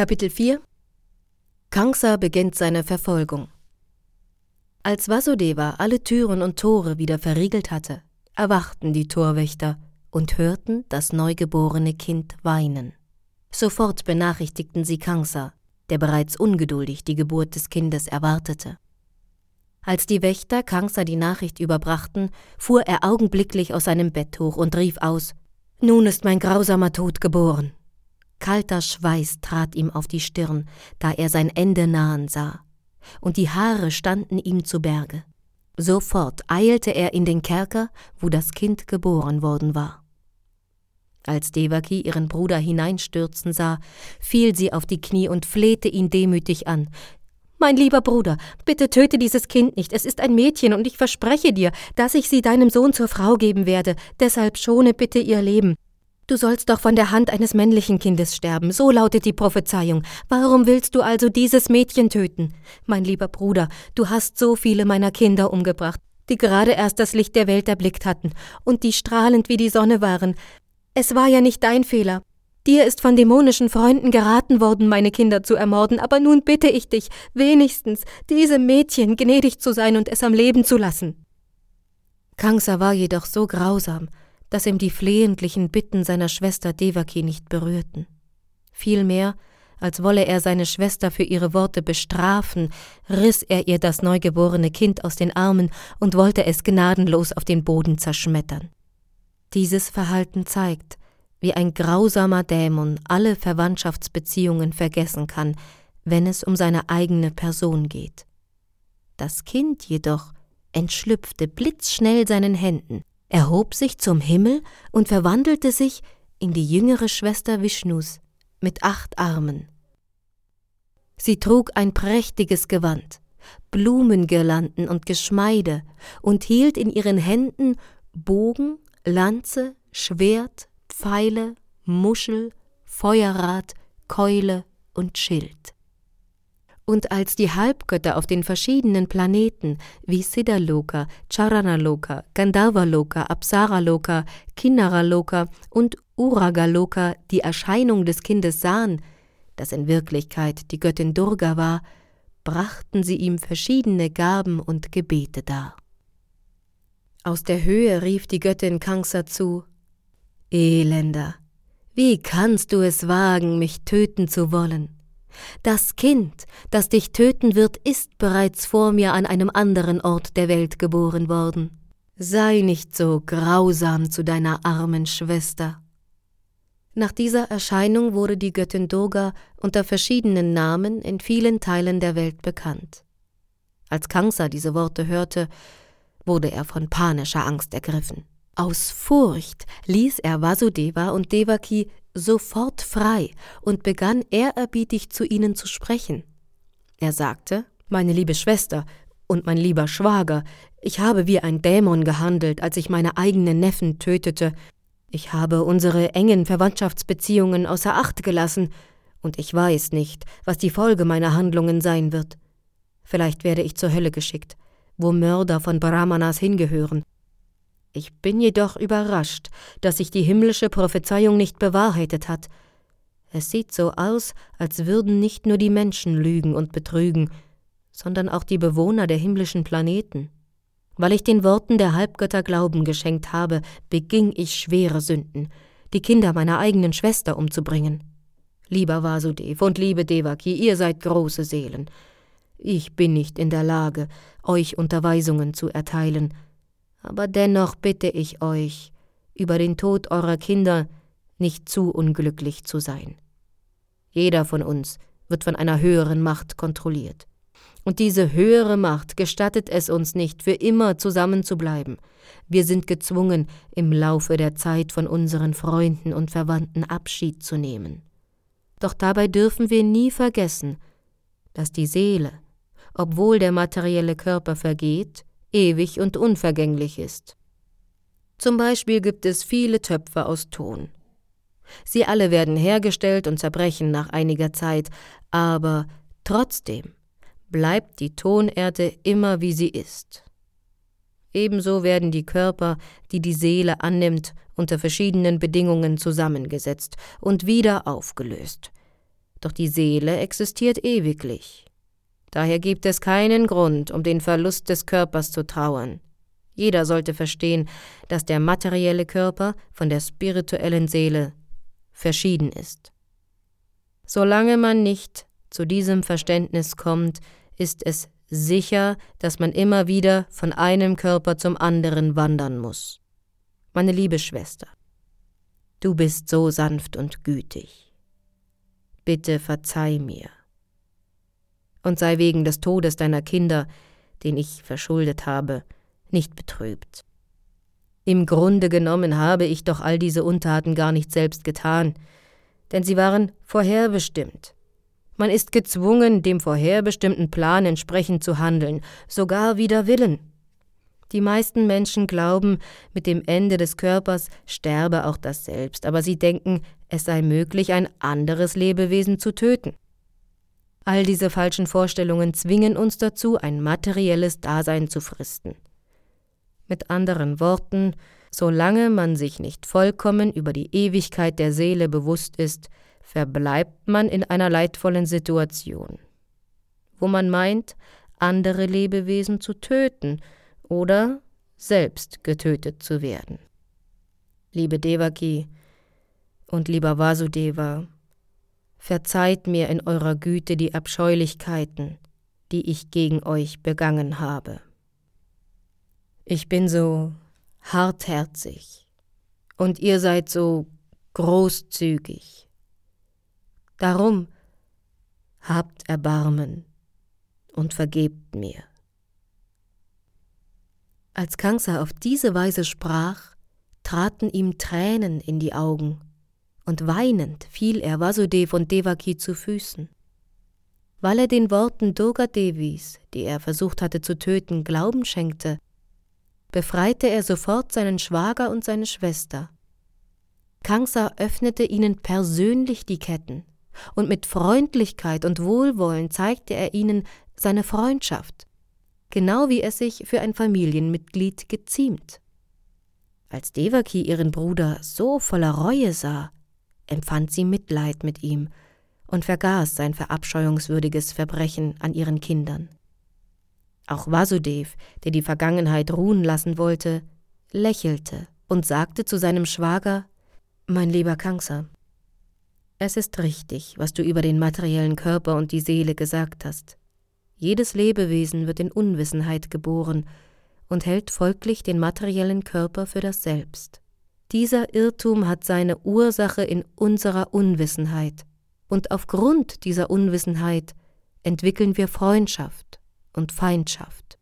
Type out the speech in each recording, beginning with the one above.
Kapitel 4 Kangsa beginnt seine Verfolgung. Als Vasudeva alle Türen und Tore wieder verriegelt hatte, erwachten die Torwächter und hörten das neugeborene Kind weinen. Sofort benachrichtigten sie Kangsa, der bereits ungeduldig die Geburt des Kindes erwartete. Als die Wächter Kangsa die Nachricht überbrachten, fuhr er augenblicklich aus seinem Bett hoch und rief aus Nun ist mein grausamer Tod geboren. Kalter Schweiß trat ihm auf die Stirn, da er sein Ende nahen sah, und die Haare standen ihm zu Berge. Sofort eilte er in den Kerker, wo das Kind geboren worden war. Als Devaki ihren Bruder hineinstürzen sah, fiel sie auf die Knie und flehte ihn demütig an. Mein lieber Bruder, bitte töte dieses Kind nicht, es ist ein Mädchen, und ich verspreche dir, dass ich sie deinem Sohn zur Frau geben werde, deshalb schone bitte ihr Leben. Du sollst doch von der Hand eines männlichen Kindes sterben, so lautet die Prophezeiung. Warum willst du also dieses Mädchen töten? Mein lieber Bruder, du hast so viele meiner Kinder umgebracht, die gerade erst das Licht der Welt erblickt hatten und die strahlend wie die Sonne waren. Es war ja nicht dein Fehler. Dir ist von dämonischen Freunden geraten worden, meine Kinder zu ermorden, aber nun bitte ich dich, wenigstens diesem Mädchen gnädig zu sein und es am Leben zu lassen. Kangsa war jedoch so grausam, dass ihm die flehentlichen Bitten seiner Schwester Devaki nicht berührten. Vielmehr, als wolle er seine Schwester für ihre Worte bestrafen, riss er ihr das neugeborene Kind aus den Armen und wollte es gnadenlos auf den Boden zerschmettern. Dieses Verhalten zeigt, wie ein grausamer Dämon alle Verwandtschaftsbeziehungen vergessen kann, wenn es um seine eigene Person geht. Das Kind jedoch entschlüpfte blitzschnell seinen Händen, erhob sich zum Himmel und verwandelte sich in die jüngere Schwester Vishnus mit acht Armen. Sie trug ein prächtiges Gewand, Blumengirlanden und Geschmeide und hielt in ihren Händen Bogen, Lanze, Schwert, Pfeile, Muschel, Feuerrad, Keule und Schild. Und als die Halbgötter auf den verschiedenen Planeten wie Siddhaloka, Charanaloka, Gandharvaloka, Apsaraloka, Kinnaraloka und Uragaloka die Erscheinung des Kindes sahen, das in Wirklichkeit die Göttin Durga war, brachten sie ihm verschiedene Gaben und Gebete dar. Aus der Höhe rief die Göttin Kangsa zu Elender, wie kannst du es wagen, mich töten zu wollen? Das Kind, das dich töten wird, ist bereits vor mir an einem anderen Ort der Welt geboren worden. Sei nicht so grausam zu deiner armen Schwester. Nach dieser Erscheinung wurde die Göttin Durga unter verschiedenen Namen in vielen Teilen der Welt bekannt. Als Kangsa diese Worte hörte, wurde er von panischer Angst ergriffen. Aus Furcht ließ er Vasudeva und Devaki sofort frei und begann ehrerbietig zu ihnen zu sprechen. Er sagte, Meine liebe Schwester und mein lieber Schwager, ich habe wie ein Dämon gehandelt, als ich meine eigenen Neffen tötete. Ich habe unsere engen Verwandtschaftsbeziehungen außer Acht gelassen, und ich weiß nicht, was die Folge meiner Handlungen sein wird. Vielleicht werde ich zur Hölle geschickt, wo Mörder von Brahmanas hingehören, ich bin jedoch überrascht, dass sich die himmlische Prophezeiung nicht bewahrheitet hat. Es sieht so aus, als würden nicht nur die Menschen lügen und betrügen, sondern auch die Bewohner der himmlischen Planeten. Weil ich den Worten der Halbgötter Glauben geschenkt habe, beging ich schwere Sünden, die Kinder meiner eigenen Schwester umzubringen. Lieber Vasudev und liebe Devaki, ihr seid große Seelen. Ich bin nicht in der Lage, euch Unterweisungen zu erteilen, aber dennoch bitte ich euch, über den Tod eurer Kinder nicht zu unglücklich zu sein. Jeder von uns wird von einer höheren Macht kontrolliert. Und diese höhere Macht gestattet es uns nicht, für immer zusammenzubleiben. Wir sind gezwungen, im Laufe der Zeit von unseren Freunden und Verwandten Abschied zu nehmen. Doch dabei dürfen wir nie vergessen, dass die Seele, obwohl der materielle Körper vergeht, ewig und unvergänglich ist. Zum Beispiel gibt es viele Töpfe aus Ton. Sie alle werden hergestellt und zerbrechen nach einiger Zeit, aber trotzdem bleibt die Tonerde immer wie sie ist. Ebenso werden die Körper, die die Seele annimmt, unter verschiedenen Bedingungen zusammengesetzt und wieder aufgelöst. doch die Seele existiert ewiglich. Daher gibt es keinen Grund, um den Verlust des Körpers zu trauern. Jeder sollte verstehen, dass der materielle Körper von der spirituellen Seele verschieden ist. Solange man nicht zu diesem Verständnis kommt, ist es sicher, dass man immer wieder von einem Körper zum anderen wandern muss. Meine liebe Schwester, du bist so sanft und gütig. Bitte verzeih mir. Und sei wegen des Todes deiner Kinder, den ich verschuldet habe, nicht betrübt. Im Grunde genommen habe ich doch all diese Untaten gar nicht selbst getan, denn sie waren vorherbestimmt. Man ist gezwungen, dem vorherbestimmten Plan entsprechend zu handeln, sogar wider Willen. Die meisten Menschen glauben, mit dem Ende des Körpers sterbe auch das Selbst, aber sie denken, es sei möglich, ein anderes Lebewesen zu töten. All diese falschen Vorstellungen zwingen uns dazu, ein materielles Dasein zu fristen. Mit anderen Worten, solange man sich nicht vollkommen über die Ewigkeit der Seele bewusst ist, verbleibt man in einer leidvollen Situation, wo man meint, andere Lebewesen zu töten oder selbst getötet zu werden. Liebe Devaki und lieber Vasudeva, verzeiht mir in eurer Güte die Abscheulichkeiten, die ich gegen euch begangen habe. Ich bin so hartherzig und ihr seid so großzügig. Darum habt Erbarmen und vergebt mir. Als Kansa auf diese Weise sprach, traten ihm Tränen in die Augen, und weinend fiel er Vasudev und Devaki zu Füßen. Weil er den Worten Durga Devis, die er versucht hatte zu töten, Glauben schenkte, befreite er sofort seinen Schwager und seine Schwester. Kangsa öffnete ihnen persönlich die Ketten, und mit Freundlichkeit und Wohlwollen zeigte er ihnen seine Freundschaft, genau wie es sich für ein Familienmitglied geziemt. Als Devaki ihren Bruder so voller Reue sah, empfand sie Mitleid mit ihm und vergaß sein verabscheuungswürdiges Verbrechen an ihren Kindern. Auch Vasudev, der die Vergangenheit ruhen lassen wollte, lächelte und sagte zu seinem Schwager Mein lieber Kangsa, es ist richtig, was du über den materiellen Körper und die Seele gesagt hast. Jedes Lebewesen wird in Unwissenheit geboren und hält folglich den materiellen Körper für das Selbst. Dieser Irrtum hat seine Ursache in unserer Unwissenheit, und aufgrund dieser Unwissenheit entwickeln wir Freundschaft, und Feindschaft.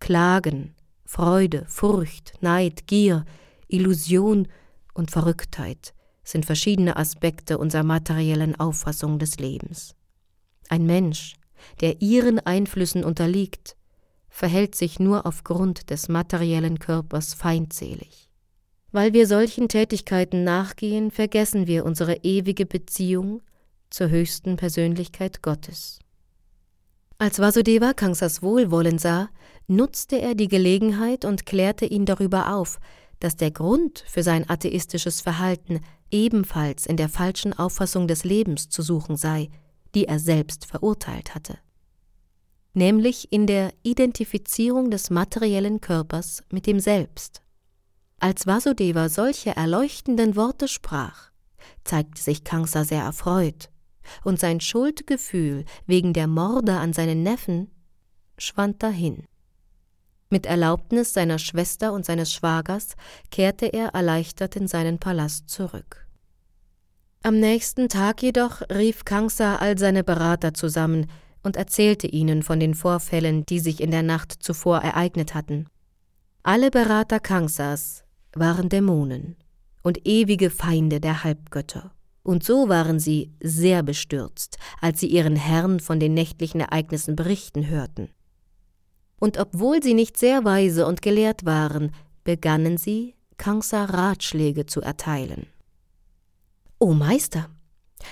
Klagen, Freude, Furcht, Neid, Gier, Illusion und Verrücktheit sind verschiedene Aspekte unserer materiellen Auffassung des Lebens. Ein Mensch, der ihren Einflüssen unterliegt, verhält sich nur aufgrund des materiellen Körpers feindselig. Weil wir solchen Tätigkeiten nachgehen, vergessen wir unsere ewige Beziehung zur höchsten Persönlichkeit Gottes. Als Vasudeva Kangsas Wohlwollen sah, nutzte er die Gelegenheit und klärte ihn darüber auf, dass der Grund für sein atheistisches Verhalten ebenfalls in der falschen Auffassung des Lebens zu suchen sei, die er selbst verurteilt hatte, nämlich in der Identifizierung des materiellen Körpers mit dem Selbst. Als Vasudeva solche erleuchtenden Worte sprach, zeigte sich Kangsa sehr erfreut und sein Schuldgefühl wegen der Morde an seinen Neffen schwand dahin. Mit Erlaubnis seiner Schwester und seines Schwagers kehrte er erleichtert in seinen Palast zurück. Am nächsten Tag jedoch rief Kangsa all seine Berater zusammen und erzählte ihnen von den Vorfällen, die sich in der Nacht zuvor ereignet hatten. Alle Berater Kangsas waren Dämonen und ewige Feinde der Halbgötter. Und so waren sie sehr bestürzt, als sie ihren Herrn von den nächtlichen Ereignissen berichten hörten. Und obwohl sie nicht sehr weise und gelehrt waren, begannen sie, Kangsa Ratschläge zu erteilen. O Meister,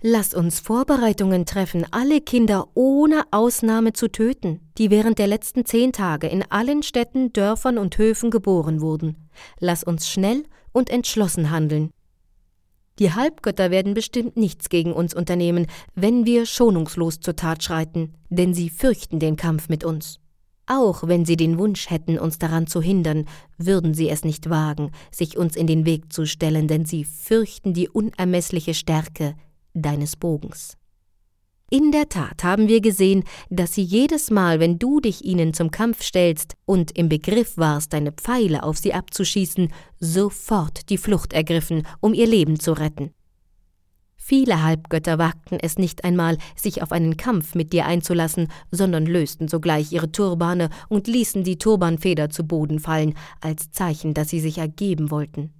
lass uns Vorbereitungen treffen, alle Kinder ohne Ausnahme zu töten, die während der letzten zehn Tage in allen Städten, Dörfern und Höfen geboren wurden. Lass uns schnell und entschlossen handeln. Die Halbgötter werden bestimmt nichts gegen uns unternehmen, wenn wir schonungslos zur Tat schreiten, denn sie fürchten den Kampf mit uns. Auch wenn sie den Wunsch hätten, uns daran zu hindern, würden sie es nicht wagen, sich uns in den Weg zu stellen, denn sie fürchten die unermessliche Stärke deines Bogens. In der Tat haben wir gesehen, dass sie jedes Mal, wenn du dich ihnen zum Kampf stellst und im Begriff warst, deine Pfeile auf sie abzuschießen, sofort die Flucht ergriffen, um ihr Leben zu retten. Viele Halbgötter wagten es nicht einmal, sich auf einen Kampf mit dir einzulassen, sondern lösten sogleich ihre Turbane und ließen die Turbanfeder zu Boden fallen, als Zeichen, dass sie sich ergeben wollten.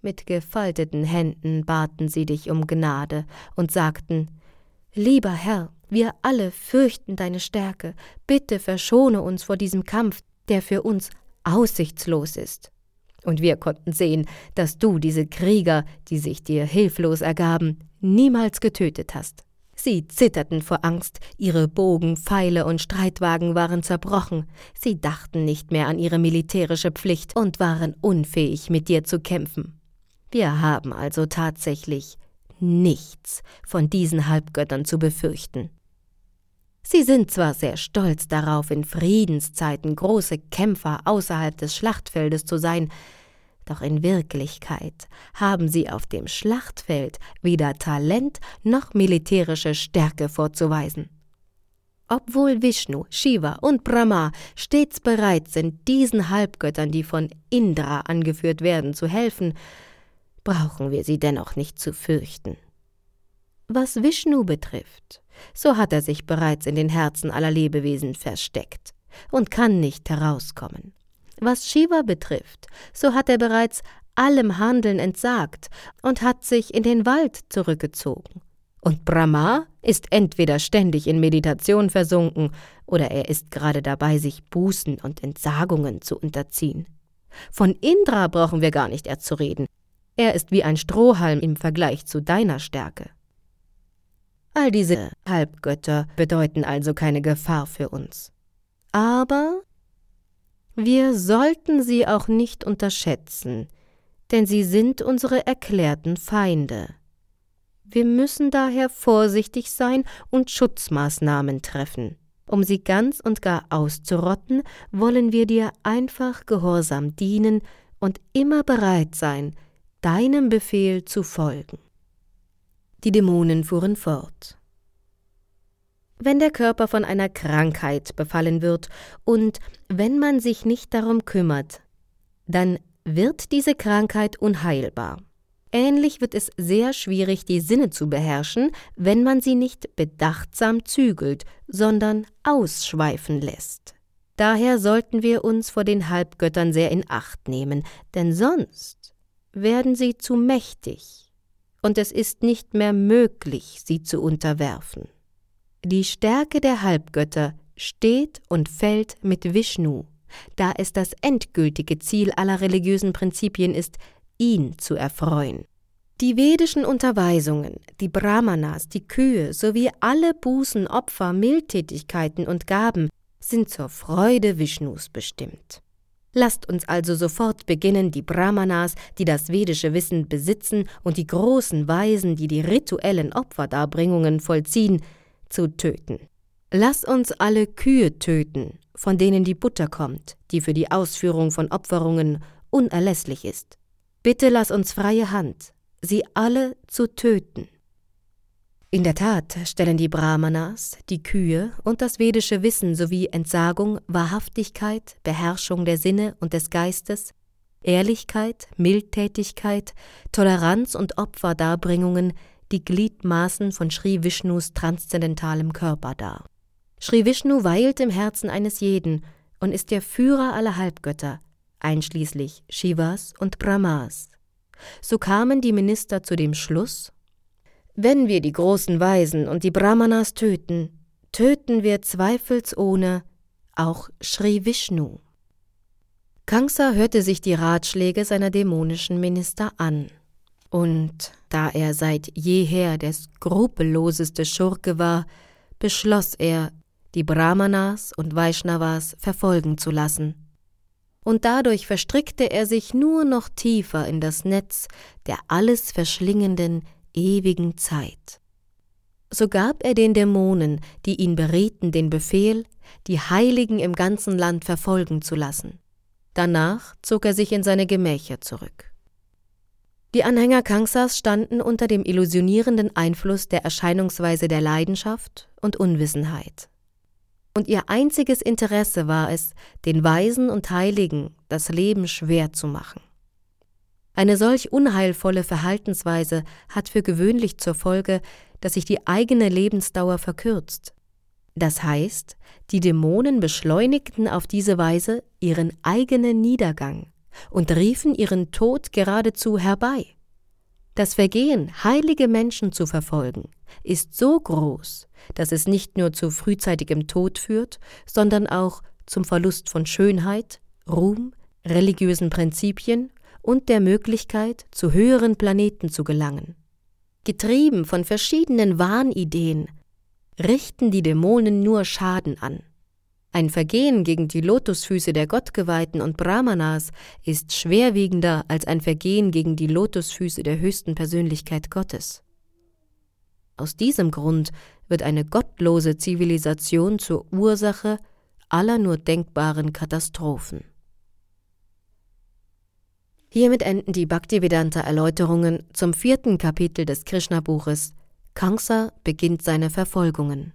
Mit gefalteten Händen baten sie dich um Gnade und sagten Lieber Herr, wir alle fürchten deine Stärke, bitte verschone uns vor diesem Kampf, der für uns aussichtslos ist und wir konnten sehen, dass du diese Krieger, die sich dir hilflos ergaben, niemals getötet hast. Sie zitterten vor Angst, ihre Bogen, Pfeile und Streitwagen waren zerbrochen, sie dachten nicht mehr an ihre militärische Pflicht und waren unfähig, mit dir zu kämpfen. Wir haben also tatsächlich nichts von diesen Halbgöttern zu befürchten. Sie sind zwar sehr stolz darauf, in Friedenszeiten große Kämpfer außerhalb des Schlachtfeldes zu sein, doch in Wirklichkeit haben sie auf dem Schlachtfeld weder Talent noch militärische Stärke vorzuweisen. Obwohl Vishnu, Shiva und Brahma stets bereit sind, diesen Halbgöttern, die von Indra angeführt werden, zu helfen, brauchen wir sie dennoch nicht zu fürchten. Was Vishnu betrifft, so hat er sich bereits in den Herzen aller Lebewesen versteckt und kann nicht herauskommen. Was Shiva betrifft, so hat er bereits allem Handeln entsagt und hat sich in den Wald zurückgezogen. Und Brahma ist entweder ständig in Meditation versunken oder er ist gerade dabei, sich Bußen und Entsagungen zu unterziehen. Von Indra brauchen wir gar nicht erst zu reden. Er ist wie ein Strohhalm im Vergleich zu deiner Stärke. All diese Halbgötter bedeuten also keine Gefahr für uns. Aber wir sollten sie auch nicht unterschätzen, denn sie sind unsere erklärten Feinde. Wir müssen daher vorsichtig sein und Schutzmaßnahmen treffen. Um sie ganz und gar auszurotten, wollen wir dir einfach gehorsam dienen und immer bereit sein, deinem Befehl zu folgen. Die Dämonen fuhren fort. Wenn der Körper von einer Krankheit befallen wird und wenn man sich nicht darum kümmert, dann wird diese Krankheit unheilbar. Ähnlich wird es sehr schwierig, die Sinne zu beherrschen, wenn man sie nicht bedachtsam zügelt, sondern ausschweifen lässt. Daher sollten wir uns vor den Halbgöttern sehr in Acht nehmen, denn sonst werden sie zu mächtig, und es ist nicht mehr möglich, sie zu unterwerfen. Die Stärke der Halbgötter steht und fällt mit Vishnu, da es das endgültige Ziel aller religiösen Prinzipien ist, ihn zu erfreuen. Die vedischen Unterweisungen, die Brahmanas, die Kühe sowie alle Bußen, Opfer, Mildtätigkeiten und Gaben sind zur Freude Vishnus bestimmt. Lasst uns also sofort beginnen, die Brahmanas, die das vedische Wissen besitzen, und die großen Weisen, die die rituellen Opferdarbringungen vollziehen, zu töten. Lass uns alle Kühe töten, von denen die Butter kommt, die für die Ausführung von Opferungen unerlässlich ist. Bitte lass uns freie Hand, sie alle zu töten. In der Tat stellen die Brahmanas, die Kühe und das vedische Wissen sowie Entsagung, Wahrhaftigkeit, Beherrschung der Sinne und des Geistes, Ehrlichkeit, Mildtätigkeit, Toleranz und Opferdarbringungen die Gliedmaßen von Sri Vishnus transzendentalem Körper dar. Sri Vishnu weilt im Herzen eines jeden und ist der Führer aller Halbgötter, einschließlich Shivas und Brahmas. So kamen die Minister zu dem Schluss, wenn wir die großen Weisen und die Brahmanas töten, töten wir zweifelsohne auch Sri Vishnu. Kamsa hörte sich die Ratschläge seiner dämonischen Minister an. Und da er seit jeher der skrupelloseste Schurke war, beschloss er, die Brahmanas und Vaishnavas verfolgen zu lassen. und dadurch verstrickte er sich nur noch tiefer in das Netz der alles verschlingenden ewigen Zeit. So gab er den Dämonen, die ihn berieten, den Befehl, die Heiligen im ganzen Land verfolgen zu lassen. Danach zog er sich in seine Gemächer zurück. Die Anhänger Kangsas standen unter dem illusionierenden Einfluss der Erscheinungsweise der Leidenschaft und Unwissenheit. Und ihr einziges Interesse war es, den Weisen und Heiligen das Leben schwer zu machen. Eine solch unheilvolle Verhaltensweise hat für gewöhnlich zur Folge, dass sich die eigene Lebensdauer verkürzt. Das heißt, die Dämonen beschleunigten auf diese Weise ihren eigenen Niedergang und riefen ihren Tod geradezu herbei. Das Vergehen, heilige Menschen zu verfolgen, ist so groß, dass es nicht nur zu frühzeitigem Tod führt, sondern auch zum Verlust von Schönheit, Ruhm, religiösen Prinzipien und der Möglichkeit, zu höheren Planeten zu gelangen. Getrieben von verschiedenen Wahnideen richten die Dämonen nur Schaden an. Ein Vergehen gegen die Lotusfüße der Gottgeweihten und Brahmanas ist schwerwiegender als ein Vergehen gegen die Lotusfüße der höchsten Persönlichkeit Gottes. Aus diesem Grund wird eine gottlose Zivilisation zur Ursache aller nur denkbaren Katastrophen. Hiermit enden die Bhaktivedanta-Erläuterungen zum vierten Kapitel des Krishna-Buches Kamsa beginnt seine Verfolgungen.